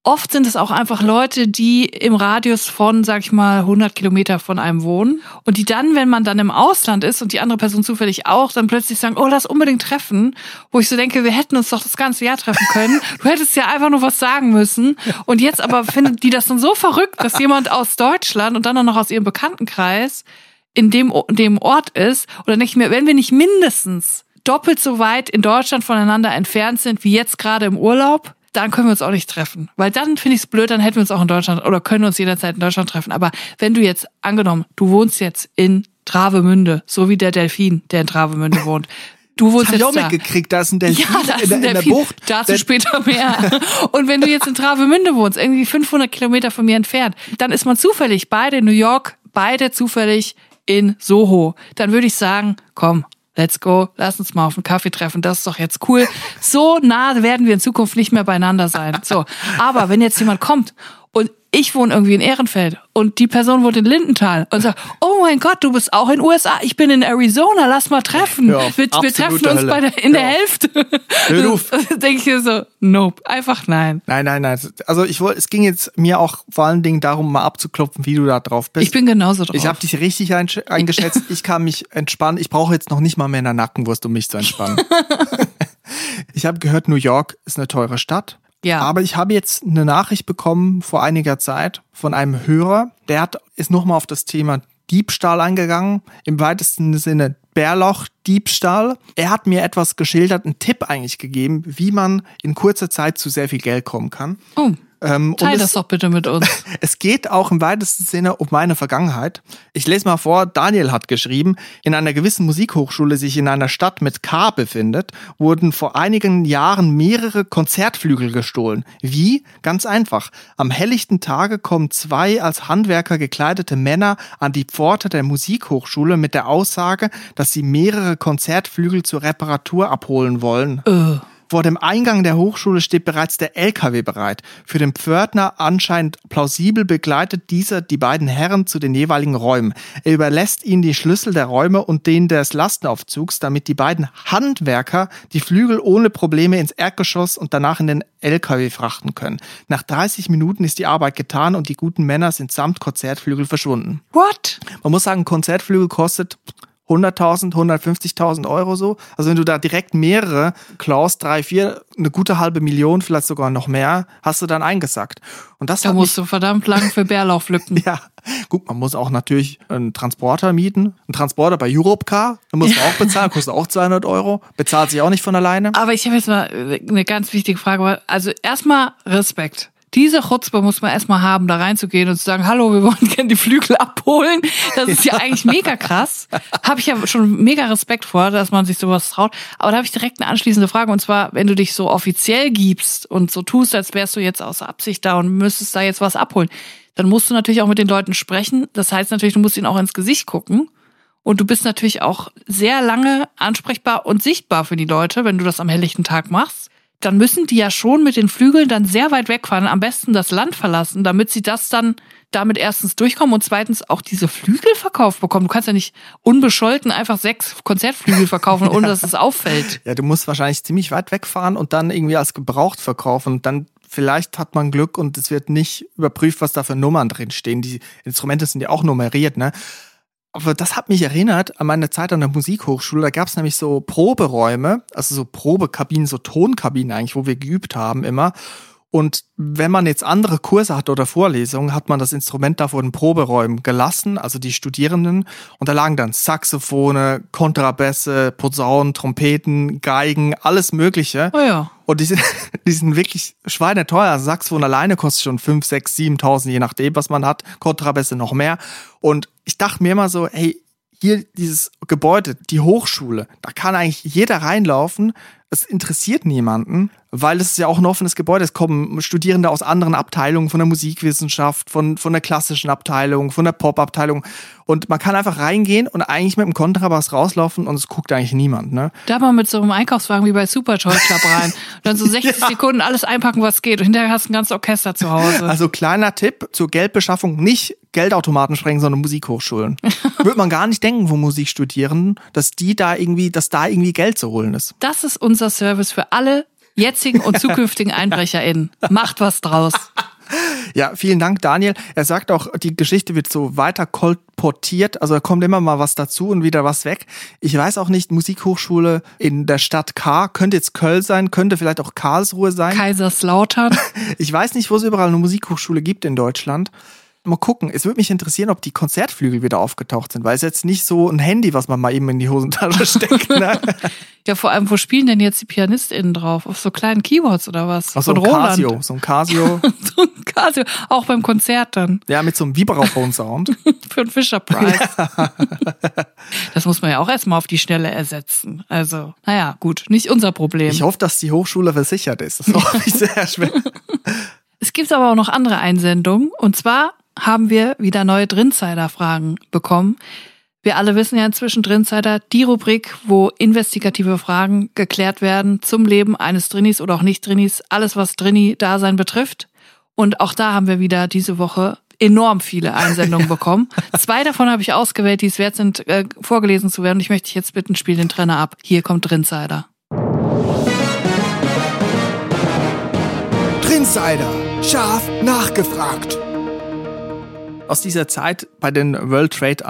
Oft sind es auch einfach Leute, die im Radius von, sag ich mal, 100 Kilometer von einem wohnen und die dann, wenn man dann im Ausland ist und die andere Person zufällig auch, dann plötzlich sagen, oh, lass unbedingt treffen, wo ich so denke, wir hätten uns doch das ganze Jahr treffen können. Du hättest ja einfach nur was sagen müssen. Und jetzt aber finden die das dann so verrückt, dass jemand aus Deutschland und dann auch noch aus ihrem Bekanntenkreis in dem, in dem Ort ist. Oder denke ich mir, wenn wir nicht mindestens doppelt so weit in Deutschland voneinander entfernt sind wie jetzt gerade im Urlaub, dann können wir uns auch nicht treffen. Weil dann finde ich es blöd, dann hätten wir uns auch in Deutschland oder können uns jederzeit in Deutschland treffen. Aber wenn du jetzt, angenommen, du wohnst jetzt in Travemünde, so wie der Delfin, der in Travemünde wohnt. Du wohnst das jetzt hab ich auch da. mitgekriegt, da ist ein Delfin, Ja, da ist in, der, ein in der Delfin. Bucht. Dazu später mehr. Und wenn du jetzt in Travemünde wohnst, irgendwie 500 Kilometer von mir entfernt, dann ist man zufällig beide in New York, beide zufällig in Soho. Dann würde ich sagen, komm, let's go, lass uns mal auf einen Kaffee treffen, das ist doch jetzt cool. So nah werden wir in Zukunft nicht mehr beieinander sein. So, aber wenn jetzt jemand kommt und ich wohne irgendwie in Ehrenfeld und die Person wohnt in Lindenthal und sagt, oh mein Gott, du bist auch in USA, ich bin in Arizona, lass mal treffen. Ja, wir, wir treffen uns bei der, in der Ja. Hälfte. Hör auf. denke ich so, nope, einfach nein. Nein, nein, nein. Also ich wollte, es ging jetzt mir auch vor allen Dingen darum, mal abzuklopfen, wie du da drauf bist. Ich bin genauso drauf. Ich habe dich richtig eingeschätzt. Ich kann mich entspannen. Ich brauche jetzt noch nicht mal mehr eine Nackenwurst, um mich zu entspannen. ich habe gehört, New York ist eine teure Stadt. Ja. Aber ich habe jetzt eine Nachricht bekommen vor einiger Zeit von einem Hörer, der hat, ist nochmal auf das Thema Diebstahl eingegangen, im weitesten Sinne Bärloch-Diebstahl. Er hat mir etwas geschildert, einen Tipp eigentlich gegeben, wie man in kurzer Zeit zu sehr viel Geld kommen kann. oh, Ähm, teil das es- doch bitte mit uns. es geht auch im weitesten Sinne um meine Vergangenheit. Ich lese mal vor, Daniel hat geschrieben, in einer gewissen Musikhochschule, sich in einer Stadt mit K befindet, wurden vor einigen Jahren mehrere Konzertflügel gestohlen. Wie? Ganz einfach. Am helllichten Tage kommen zwei als Handwerker gekleidete Männer an die Pforte der Musikhochschule mit der Aussage, dass sie mehrere Konzertflügel zur Reparatur abholen wollen. äh, Vor dem Eingang der Hochschule steht bereits der LKW bereit. Für den Pförtner anscheinend plausibel begleitet dieser die beiden Herren zu den jeweiligen Räumen. Er überlässt ihnen die Schlüssel der Räume und den des Lastenaufzugs, damit die beiden Handwerker die Flügel ohne Probleme ins Erdgeschoss und danach in den LKW frachten können. Nach 30 Minuten ist die Arbeit getan und die guten Männer sind samt Konzertflügel verschwunden. what? Man muss sagen, Konzertflügel kostet 100.000, 150.000 Euro so. Also wenn du da direkt mehrere klaust, drei, vier, eine gute halbe Million, vielleicht sogar noch mehr, hast du dann eingesackt. Und das Da musst du verdammt lang für Bärlauch lücken. mich, ja, gut, man muss auch natürlich einen Transporter mieten. Ein Transporter bei Europcar, den musst du auch bezahlen, kostet auch 200 Euro, bezahlt sich auch nicht von alleine. Aber ich habe jetzt mal eine ganz wichtige Frage. Also erstmal Respekt. Diese Chutzpe muss man erstmal haben, da reinzugehen und zu sagen, hallo, wir wollen gerne die Flügel abholen. Das ist ja eigentlich mega krass. Habe ich ja schon mega Respekt vor, dass man sich sowas traut. Aber da habe ich direkt eine anschließende Frage. Und zwar, wenn du dich so offiziell gibst und so tust, als wärst du jetzt aus Absicht da und müsstest da jetzt was abholen, dann musst du natürlich auch mit den Leuten sprechen. Das heißt natürlich, du musst ihnen auch ins Gesicht gucken. Und du bist natürlich auch sehr lange ansprechbar und sichtbar für die Leute, wenn du das am helllichten Tag machst. Dann müssen die ja schon mit den Flügeln dann sehr weit wegfahren, am besten das Land verlassen, damit sie das dann damit erstens durchkommen und zweitens auch diese Flügel verkauft bekommen. Du kannst ja nicht unbescholten einfach sechs Konzertflügel verkaufen, ohne dass es auffällt. Ja, du musst wahrscheinlich ziemlich weit wegfahren und dann irgendwie als gebraucht verkaufen. Und dann vielleicht hat man Glück und es wird nicht überprüft, was da für Nummern drin stehen. Die Instrumente sind ja auch nummeriert, ne? Aber das hat mich erinnert an meine Zeit an der Musikhochschule. Da gab es nämlich so Proberäume, also so Probekabinen, so Tonkabinen eigentlich, wo wir geübt haben immer. Und wenn man jetzt andere Kurse hat oder Vorlesungen, hat man das Instrument da vor den Proberäumen gelassen, also die Studierenden. Und da lagen dann Saxophone, Kontrabässe, Posaunen, Trompeten, Geigen, alles Mögliche. Oh ja. Und die sind, die sind wirklich schweineteuer. Also Saxophon alleine kostet schon 5, 6, 7.000, je nachdem, was man hat. Kontrabässe noch mehr. Und ich dachte mir immer so, hey, hier dieses Gebäude, die Hochschule, da kann eigentlich jeder reinlaufen. Es interessiert niemanden, weil es ist ja auch ein offenes Gebäude. Es kommen Studierende aus anderen Abteilungen, von der Musikwissenschaft, von, von der klassischen Abteilung, von der Pop-Abteilung. Und man kann einfach reingehen und eigentlich mit dem Kontrabass rauslaufen und es guckt eigentlich niemand. Ne? Da mal mit so einem Einkaufswagen wie bei Super Toy Club rein. Und dann so 60 Sekunden alles einpacken, was geht. Und hinterher hast du ein ganzes Orchester zu Hause. Also kleiner Tipp zur Geldbeschaffung, nicht Geldautomaten sprengen, sondern Musikhochschulen. Würde man gar nicht denken, wo Musik studieren, dass die da irgendwie, dass da irgendwie Geld zu holen ist. Das ist unser Service für alle jetzigen und zukünftigen EinbrecherInnen. Macht was draus. Ja, vielen Dank, Daniel. Er sagt auch, die Geschichte wird so weiter kolportiert. Also da kommt immer mal was dazu und wieder was weg. Ich weiß auch nicht, Musikhochschule in der Stadt K. Könnte jetzt Köln sein, könnte vielleicht auch Karlsruhe sein. Kaiserslautern. Ich weiß nicht, wo es überall eine Musikhochschule gibt in Deutschland. Mal gucken. Es würde mich interessieren, ob die Konzertflügel wieder aufgetaucht sind, weil es jetzt nicht so ein Handy, was man mal eben in die Hosentasche steckt. Ne? ja, vor allem, wo spielen denn jetzt die PianistInnen drauf? Auf so kleinen Keyboards oder was? Ach, so ein Casio. So ein Casio. so ein Casio. Auch beim Konzert dann. Ja, mit so einem Vibraphone-Sound. Für einen. Ja. das muss man ja auch erstmal auf die Schnelle ersetzen. Also, naja, gut. Nicht unser Problem. Ich hoffe, dass die Hochschule versichert ist. Das hoffe ich sehr schwer. Es gibt aber auch noch andere Einsendungen. Und zwar haben wir wieder neue Drinsider-Fragen bekommen. Wir alle wissen ja inzwischen Drinsider, die Rubrik, wo investigative Fragen geklärt werden zum Leben eines Drinis oder auch nicht Drinis, alles was Drini-Dasein betrifft. Und auch da haben wir wieder diese Woche enorm viele Einsendungen bekommen. Zwei davon habe ich ausgewählt, die es wert sind, äh, vorgelesen zu werden. Ich möchte dich jetzt bitten, spiel den Trenner ab. Hier kommt Drinsider. Drinsider, scharf nachgefragt aus dieser Zeit bei den World Trade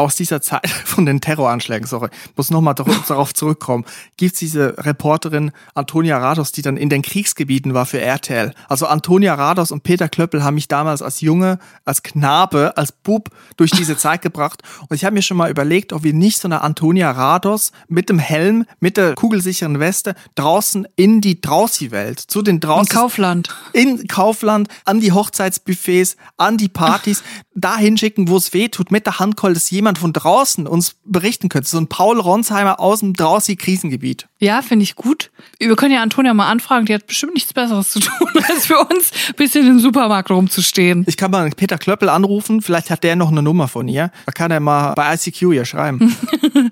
aus dieser Zeit von den Terroranschlägen, sorry, muss nochmal darauf zurückkommen, gibt's diese Reporterin Antonia Rados, die dann in den Kriegsgebieten war für RTL. Also Antonia Rados und Peter Klöppel haben mich damals als Junge, als Knabe, als Bub durch diese Zeit gebracht. Und ich habe mir schon mal überlegt, ob wir nicht so eine Antonia Rados mit dem Helm, mit der kugelsicheren Weste draußen in die Draußi-Welt, zu den draußen. In Kaufland. In Kaufland, an die Hochzeitsbuffets, an die Partys, dahin schicken, wo es weh tut, mit der Handkeule, dass jemand von draußen uns berichten könnte. So ein Paul Ronsheimer aus dem Draußi-Krisengebiet. Ja, finde ich gut. Wir können ja Antonia mal anfragen, die hat bestimmt nichts Besseres zu tun, als für uns ein bisschen im Supermarkt rumzustehen. Ich kann mal Peter Klöppel anrufen, vielleicht hat der noch eine Nummer von ihr. Da kann er mal bei ICQ ihr schreiben.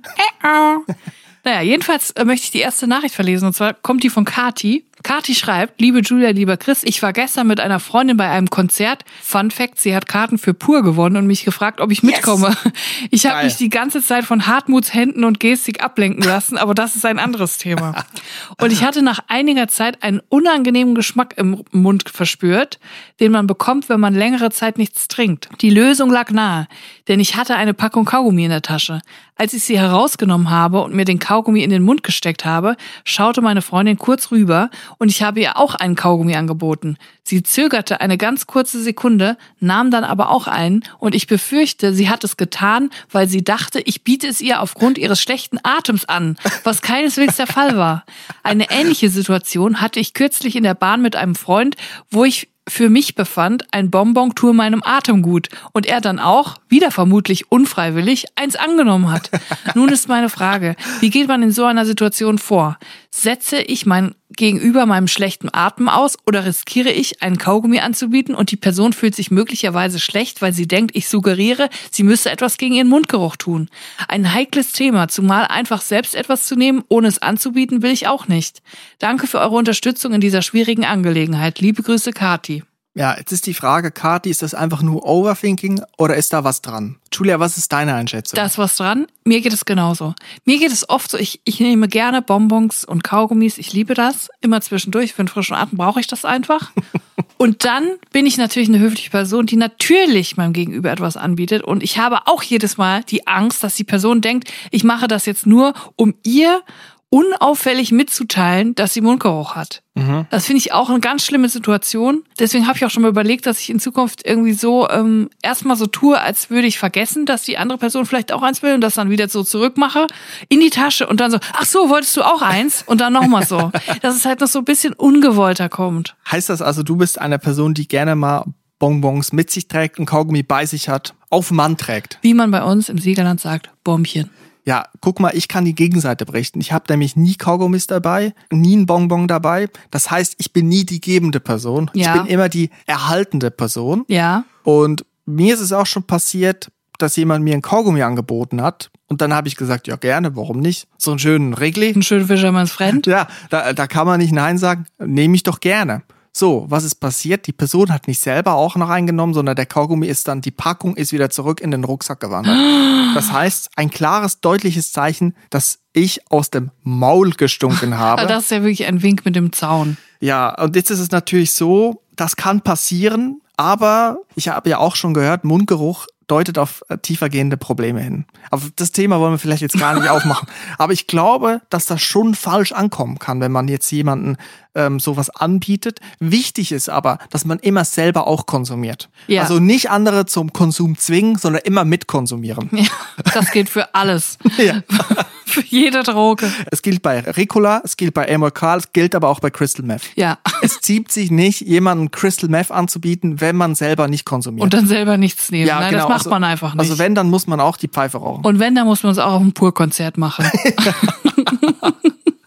naja, jedenfalls äh, möchte ich die erste Nachricht verlesen. Und zwar kommt die von Kati. Kati schreibt, liebe Julia, lieber Chris, ich war gestern mit einer Freundin bei einem Konzert. Fun Fact, sie hat Karten für Pur gewonnen und mich gefragt, ob ich mitkomme. Yes. Ich habe mich die ganze Zeit von Hartmuts Händen und Gestik ablenken lassen, aber das ist ein anderes Thema. Und ich hatte nach einiger Zeit einen unangenehmen Geschmack im Mund verspürt, den man bekommt, wenn man längere Zeit nichts trinkt. Die Lösung lag nahe, denn ich hatte eine Packung Kaugummi in der Tasche. Als ich sie herausgenommen habe und mir den Kaugummi in den Mund gesteckt habe, schaute meine Freundin kurz rüber und ich habe ihr auch einen Kaugummi angeboten. Sie zögerte eine ganz kurze Sekunde, nahm dann aber auch einen und ich befürchte, sie hat es getan, weil sie dachte, ich biete es ihr aufgrund ihres schlechten Atems an, was keineswegs der Fall war. Eine ähnliche Situation hatte ich kürzlich in der Bahn mit einem Freund, wo ich für mich befand, ein Bonbon tue meinem Atem gut und er dann auch, wieder vermutlich unfreiwillig, eins angenommen hat. Nun ist meine Frage, wie geht man in so einer Situation vor? Setze ich mein Gegenüber meinem schlechten Atem aus oder riskiere ich, einen Kaugummi anzubieten und die Person fühlt sich möglicherweise schlecht, weil sie denkt, ich suggeriere, sie müsse etwas gegen ihren Mundgeruch tun. Ein heikles Thema, zumal einfach selbst etwas zu nehmen, ohne es anzubieten, will ich auch nicht. Danke für eure Unterstützung in dieser schwierigen Angelegenheit. Liebe Grüße, Kati. Ja, jetzt ist die Frage, Kati, ist das einfach nur Overthinking oder ist da was dran? Julia, was ist deine Einschätzung? Da ist was dran. Mir geht es genauso. Mir geht es oft so, ich, ich nehme gerne Bonbons und Kaugummis. Ich liebe das. Immer zwischendurch. Für einen frischen Atem brauche ich das einfach. und dann bin ich natürlich eine höfliche Person, die natürlich meinem Gegenüber etwas anbietet. Und ich habe auch jedes Mal die Angst, dass die Person denkt, ich mache das jetzt nur, um ihr unauffällig mitzuteilen, dass sie Mundgeruch hat. Mhm. Das finde ich auch eine ganz schlimme Situation. Deswegen habe ich auch schon mal überlegt, dass ich in Zukunft irgendwie so ähm, erstmal so tue, als würde ich vergessen, dass die andere Person vielleicht auch eins will und das dann wieder so zurückmache in die Tasche und dann so, ach so, wolltest du auch eins? Und dann nochmal so. dass es halt noch so ein bisschen ungewollter kommt. Heißt das also, du bist eine Person, die gerne mal Bonbons mit sich trägt und Kaugummi bei sich hat, auf Mann trägt? Wie man bei uns im Siegerland sagt, Bombchen. Ja, guck mal, ich kann die Gegenseite berichten. Ich habe nämlich nie Kaugummis dabei, nie ein Bonbon dabei. Das heißt, ich bin nie die gebende Person. Ja. Ich bin immer die erhaltende Person. Ja. Und mir ist es auch schon passiert, dass jemand mir ein Kaugummi angeboten hat. Und dann habe ich gesagt, ja gerne, warum nicht? So einen schönen Regli. Einen schönen Fisherman's Friend. Ja, da, da kann man nicht Nein sagen. Nehme ich doch gerne. So, was ist passiert? Die Person hat nicht selber auch noch eingenommen, sondern der Kaugummi ist dann, die Packung ist wieder zurück in den Rucksack gewandert. Das heißt, ein klares, deutliches Zeichen, dass ich aus dem Maul gestunken habe. Das ist ja wirklich ein Wink mit dem Zaun. Ja, und jetzt ist es natürlich so, das kann passieren, aber ich habe ja auch schon gehört, Mundgeruch deutet auf äh, tiefergehende Probleme hin. Aber das Thema wollen wir vielleicht jetzt gar nicht aufmachen. Aber ich glaube, dass das schon falsch ankommen kann, wenn man jetzt jemanden ähm, sowas anbietet. Wichtig ist aber, dass man immer selber auch konsumiert. Ja. Also nicht andere zum Konsum zwingen, sondern immer mitkonsumieren. Ja, das gilt für alles. Ja. für jede Droge. Es gilt bei Ricola, es gilt bei Amor Carl, es gilt aber auch bei Crystal Meth. Ja. Es zieht sich nicht, jemandem Crystal Meth anzubieten, wenn man selber nicht konsumiert. Und dann selber nichts nehmen. Nein, das macht also, man einfach nicht. Also wenn, dann muss man auch die Pfeife rauchen. Und wenn, dann muss man es auch auf einem Pur-Konzert machen.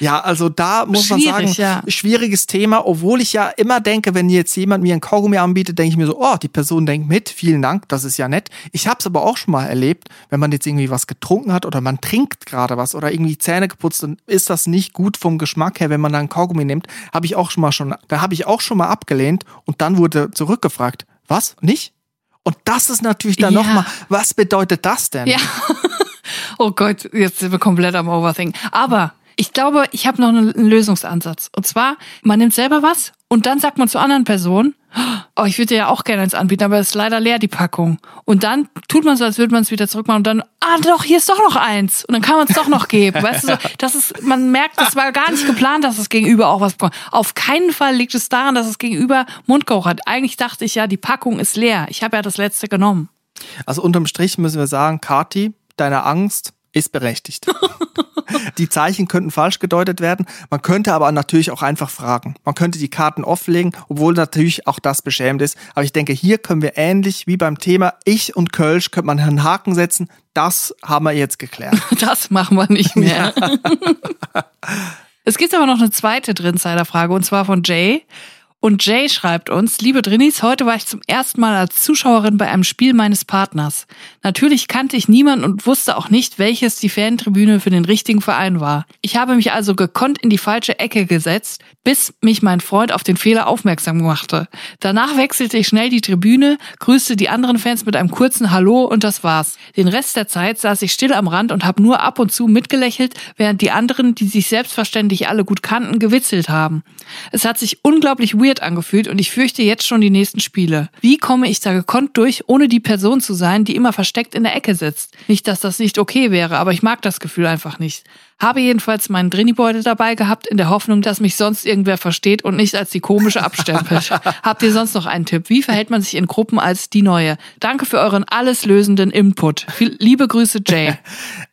Ja, also da muss Schwierig, man sagen, ja. schwieriges Thema, obwohl ich ja immer denke, wenn jetzt jemand mir ein Kaugummi anbietet, denke ich mir so, oh, die Person denkt mit, vielen Dank, das ist ja nett. Ich habe es aber auch schon mal erlebt, wenn man jetzt irgendwie was getrunken hat oder man trinkt gerade was oder irgendwie Zähne geputzt, dann ist das nicht gut vom Geschmack her, wenn man da ein Kaugummi nimmt. Habe ich auch schon mal schon, da habe ich auch schon mal abgelehnt und dann wurde zurückgefragt, was? Nicht? Und das ist natürlich dann Ja. nochmal, was bedeutet das denn? Ja. Oh Gott, jetzt sind wir komplett am Overthink. Aber ich glaube, ich habe noch einen Lösungsansatz. Und zwar, man nimmt selber was und dann sagt man zur anderen Person, oh, ich würde dir ja auch gerne eins anbieten, aber es ist leider leer, die Packung. Und dann tut man so, als würde man es wieder zurückmachen und dann, ah doch, hier ist doch noch eins. Und dann kann man es doch noch geben. Weißt du, so, das ist, man merkt, das war gar nicht geplant, dass das Gegenüber auch was bekommt. Auf keinen Fall liegt es daran, dass das Gegenüber Mundgeruch hat. Eigentlich dachte ich ja, die Packung ist leer. Ich habe ja das letzte genommen. Also unterm Strich müssen wir sagen, Kati, deine Angst ist berechtigt. die Zeichen könnten falsch gedeutet werden. Man könnte aber natürlich auch einfach fragen. Man könnte die Karten offenlegen, obwohl natürlich auch das beschämend ist. Aber ich denke, hier können wir ähnlich wie beim Thema Ich und Kölsch, könnte man einen Haken setzen. Das haben wir jetzt geklärt. Das machen wir nicht mehr. es gibt aber noch eine zweite Drinsider-Frage und zwar von Jay. Und Jay schreibt uns, liebe Drinis, heute war ich zum ersten Mal als Zuschauerin bei einem Spiel meines Partners. Natürlich kannte ich niemanden und wusste auch nicht, welches die Fantribüne für den richtigen Verein war. Ich habe mich also gekonnt in die falsche Ecke gesetzt, bis mich mein Freund auf den Fehler aufmerksam machte. Danach wechselte ich schnell die Tribüne, grüßte die anderen Fans mit einem kurzen Hallo und das war's. Den Rest der Zeit saß ich still am Rand und habe nur ab und zu mitgelächelt, während die anderen, die sich selbstverständlich alle gut kannten, gewitzelt haben. Es hat sich unglaublich weird angefühlt und ich fürchte jetzt schon die nächsten Spiele. Wie komme ich da gekonnt durch, ohne die Person zu sein, die immer versteckt in der Ecke sitzt? Nicht, dass das nicht okay wäre, aber ich mag das Gefühl einfach nicht. Habe jedenfalls meinen Drinibeutel dabei gehabt, in der Hoffnung, dass mich sonst irgendwer versteht und nicht als die komische abstempelt. Habt ihr sonst noch einen Tipp? Wie verhält man sich in Gruppen als die Neue? Danke für euren alles lösenden Input. Liebe Grüße, Jay.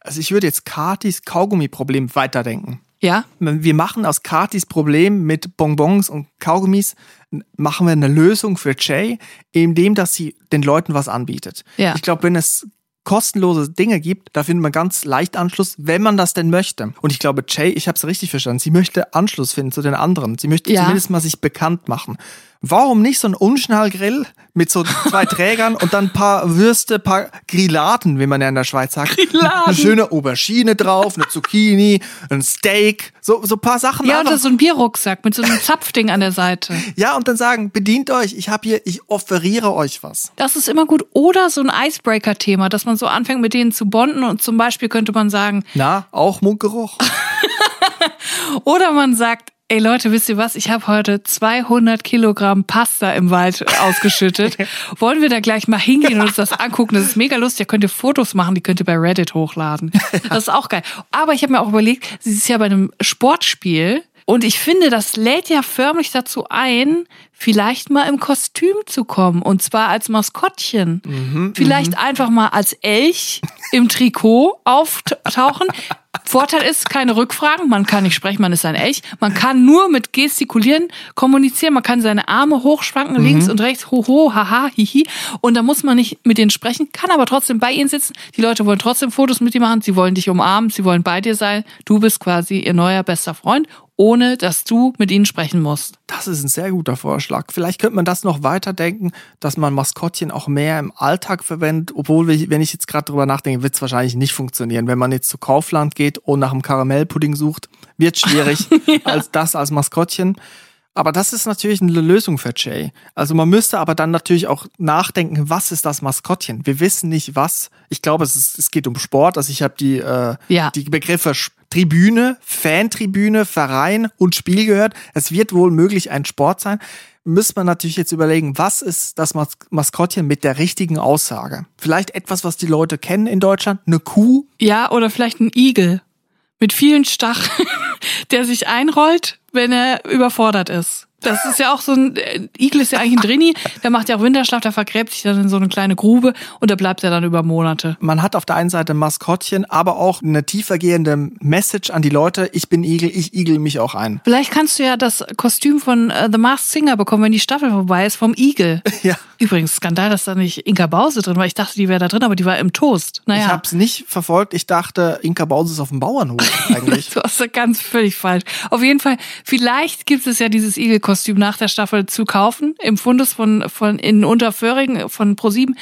Also ich würde jetzt Katis Kaugummi-Problem weiterdenken. Ja? Wir machen aus Katis Problem mit Bonbons und Kaugummis, machen wir eine Lösung für Jay, indem dass sie den Leuten was anbietet. Ja. Ich glaube, wenn es kostenlose Dinge gibt, da findet man ganz leicht Anschluss, wenn man das denn möchte. Und ich glaube, Jay, ich habe es richtig verstanden, sie möchte Anschluss finden zu den anderen. Sie möchte Ja. zumindest mal sich bekannt machen. Warum nicht so ein Unschnallgrill mit so zwei Trägern und dann ein paar Würste, paar Grilladen, wie man ja in der Schweiz sagt. Grilladen. Eine schöne Aubergine drauf, eine Zucchini, ein Steak, so, so ein paar Sachen. Ja, ist so ein Bierrucksack mit so einem Zapfding an der Seite. ja, und dann sagen, bedient euch, ich habe hier, ich offeriere euch was. Das ist immer gut. Oder so ein Icebreaker-Thema, dass man so anfängt, mit denen zu bonden. Und zum Beispiel könnte man sagen, Na, auch Mundgeruch? oder man sagt, ey Leute, wisst ihr was? Ich habe heute 200 Kilogramm Pasta im Wald ausgeschüttet. Wollen wir da gleich mal hingehen und uns das angucken? Das ist mega lustig. Ihr könnt ihr Fotos machen, die könnt ihr bei Reddit hochladen. Das ist auch geil. Aber ich habe mir auch überlegt, sie ist ja bei einem Sportspiel. Und ich finde, das lädt ja förmlich dazu ein, vielleicht mal im Kostüm zu kommen. Und zwar als Maskottchen. vielleicht einfach mal als Elch im Trikot auftauchen. Vorteil ist, keine Rückfragen, man kann nicht sprechen, man ist ein Elch. Man kann nur mit Gestikulieren kommunizieren, man kann seine Arme hochschwanken, links und rechts, hoho, haha, hihi. Und da muss man nicht mit denen sprechen, kann aber trotzdem bei ihnen sitzen. Die Leute wollen trotzdem Fotos mit dir machen, sie wollen dich umarmen, sie wollen bei dir sein. Du bist quasi ihr neuer bester Freund, ohne dass du mit ihnen sprechen musst. Das ist ein sehr guter Vorschlag. Vielleicht könnte man das noch weiterdenken, dass man Maskottchen auch mehr im Alltag verwendet, obwohl, wenn ich jetzt gerade drüber nachdenke, wird es wahrscheinlich nicht funktionieren. Wenn man jetzt zu Kaufland geht und nach einem Karamellpudding sucht, wird schwierig als das als Maskottchen. Aber das ist natürlich eine Lösung für Jay. Also man müsste aber dann natürlich auch nachdenken, was ist das Maskottchen? Wir wissen nicht was. Ich glaube, es, ist, es geht um Sport. Also ich habe die, äh, Ja. die Begriffe Tribüne, Fantribüne, Verein und Spiel gehört. Es wird wohl möglich ein Sport sein. Müsste man natürlich jetzt überlegen, was ist das Mas Maskottchen mit der richtigen Aussage? Vielleicht etwas, was die Leute kennen in Deutschland, eine Kuh. Ja, oder vielleicht ein Igel mit vielen Stacheln, der sich einrollt, wenn er überfordert ist. Das ist ja auch so ein, äh, Igel ist ja eigentlich ein Drini, der macht ja auch Winterschlaf, der vergräbt sich dann in so eine kleine Grube und da bleibt er dann über Monate. Man hat auf der einen Seite ein Maskottchen, aber auch eine tiefergehende Message an die Leute. Ich bin Igel, ich igel mich auch ein. Vielleicht kannst du ja das Kostüm von äh, The Masked Singer bekommen, wenn die Staffel vorbei ist, vom Igel. Ja. Übrigens, Skandal, dass da nicht Inka Bause drin war. Ich dachte, die wäre da drin, aber die war im Toast. Naja. Ich habe es nicht verfolgt. Ich dachte, Inka Bause ist auf dem Bauernhof eigentlich. Du hast ja ganz völlig falsch. Auf jeden Fall, vielleicht gibt es ja dieses Igelkostüm nach der Staffel zu kaufen im Fundus von, von in Unterföhring von ProSieben.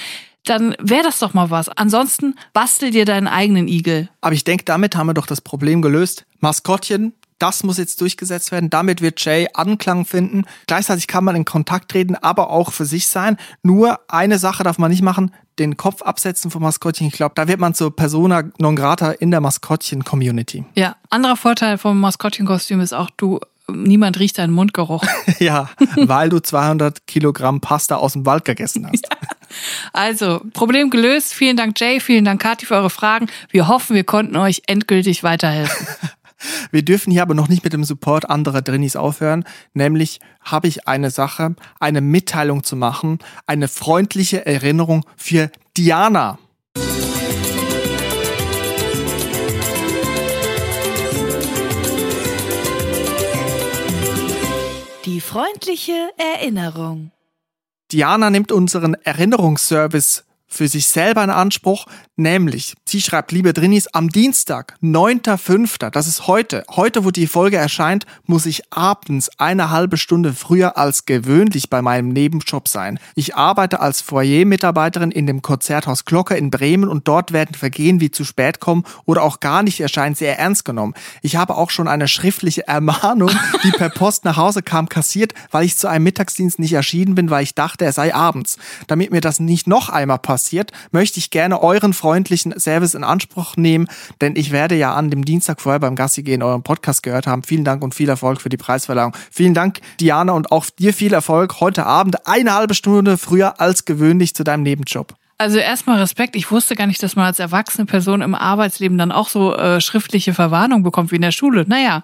Dann wäre das doch mal was. Ansonsten bastel dir deinen eigenen Igel. Aber ich denke, damit haben wir doch das Problem gelöst. Maskottchen, das muss jetzt durchgesetzt werden. Damit wird Jay Anklang finden. Gleichzeitig kann man in Kontakt treten, aber auch für sich sein. Nur eine Sache darf man nicht machen, den Kopf absetzen vom Maskottchen. Ich glaube, da wird man zur Persona non grata in der Maskottchen-Community. Ja, anderer Vorteil vom Maskottchenkostüm ist auch, du, niemand riecht deinen Mundgeruch. ja, weil du 200 Kilogramm Pasta aus dem Wald gegessen hast. Also, Problem gelöst. Vielen Dank, Jay. Vielen Dank, Kathi, für eure Fragen. Wir hoffen, wir konnten euch endgültig weiterhelfen. Wir dürfen hier aber noch nicht mit dem Support anderer Drinnies aufhören. Nämlich habe ich eine Sache, eine Mitteilung zu machen, eine freundliche Erinnerung für Diana. Freundliche Erinnerung. Diana nimmt unseren Erinnerungsservice für sich selber in Anspruch, nämlich, sie schreibt, liebe Drinis, am Dienstag, 9.5., das ist heute, heute, wo die Folge erscheint, muss ich abends eine halbe Stunde früher als gewöhnlich bei meinem Nebenjob sein. Ich arbeite als Foyer-Mitarbeiterin in dem Konzerthaus Glocke in Bremen und dort werden Vergehen wie zu spät kommen oder auch gar nicht erscheinen sehr ernst genommen. Ich habe auch schon eine schriftliche Ermahnung, die per Post nach Hause kam, kassiert, weil ich zu einem Mittagsdienst nicht erschienen bin, weil ich dachte, er sei abends. Damit mir das nicht noch einmal passiert, möchte ich gerne euren freundlichen Service in Anspruch nehmen, denn ich werde ja an dem Dienstag vorher beim Gassi gehen euren Podcast gehört haben. Vielen Dank und viel Erfolg für die Preisverleihung. Vielen Dank, Diana, und auch dir viel Erfolg heute Abend eine halbe Stunde früher als gewöhnlich zu deinem Nebenjob. Also erstmal Respekt. Ich wusste gar nicht, dass man als erwachsene Person im Arbeitsleben dann auch so äh, schriftliche Verwarnung bekommt wie in der Schule. Naja,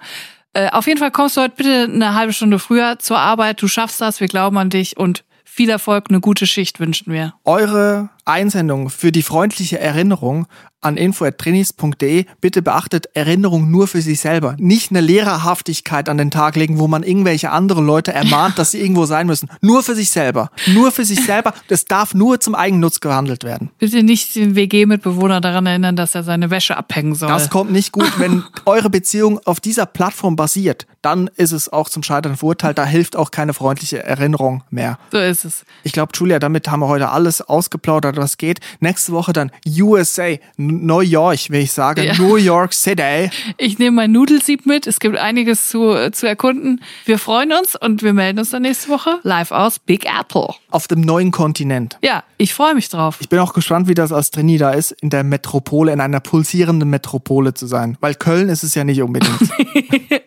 äh, auf jeden Fall kommst du heute bitte eine halbe Stunde früher zur Arbeit. Du schaffst das. Wir glauben an dich und viel Erfolg, eine gute Schicht wünschen wir. Eure Einsendung für die freundliche Erinnerung an info.trainis.de. Bitte beachtet Erinnerung nur für sich selber. Nicht eine Lehrerhaftigkeit an den Tag legen, wo man irgendwelche andere Leute ermahnt, dass sie irgendwo sein müssen. Nur für sich selber. Nur für sich selber. Das darf nur zum Eigennutz gehandelt werden. Bitte nicht den WG-Mitbewohner daran erinnern, dass er seine Wäsche abhängen soll. Das kommt nicht gut, wenn eure Beziehung auf dieser Plattform basiert. Dann ist es auch zum Scheitern verurteilt. Da hilft auch keine freundliche Erinnerung mehr. so ist es. Ich glaube, Julia, damit haben wir heute alles ausgeplaudert, was geht. Nächste Woche dann USA, New York, will ich sagen. Ja. New York City. Ich nehme mein Nudelsieb mit. Es gibt einiges zu, zu erkunden. Wir freuen uns und wir melden uns dann nächste Woche live aus Big Apple. Auf dem neuen Kontinent. Ja, ich freue mich drauf. Ich bin auch gespannt, wie das als Trainee da ist, in der Metropole, in einer pulsierenden Metropole zu sein. Weil Köln ist es ja nicht unbedingt.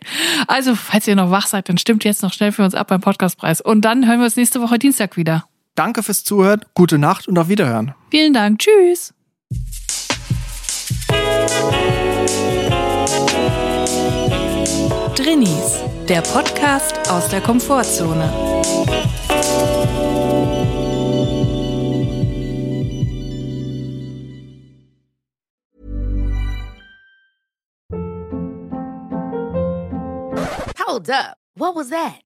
Also, falls ihr noch wach seid, dann stimmt jetzt noch schnell für uns ab beim Podcastpreis. Und dann hören wir uns nächste Woche Dienstag wieder. Danke fürs Zuhören, gute Nacht und auf Wiederhören. Vielen Dank. Tschüss. Drinnies, der Podcast aus der Komfortzone. Hold up. What was that?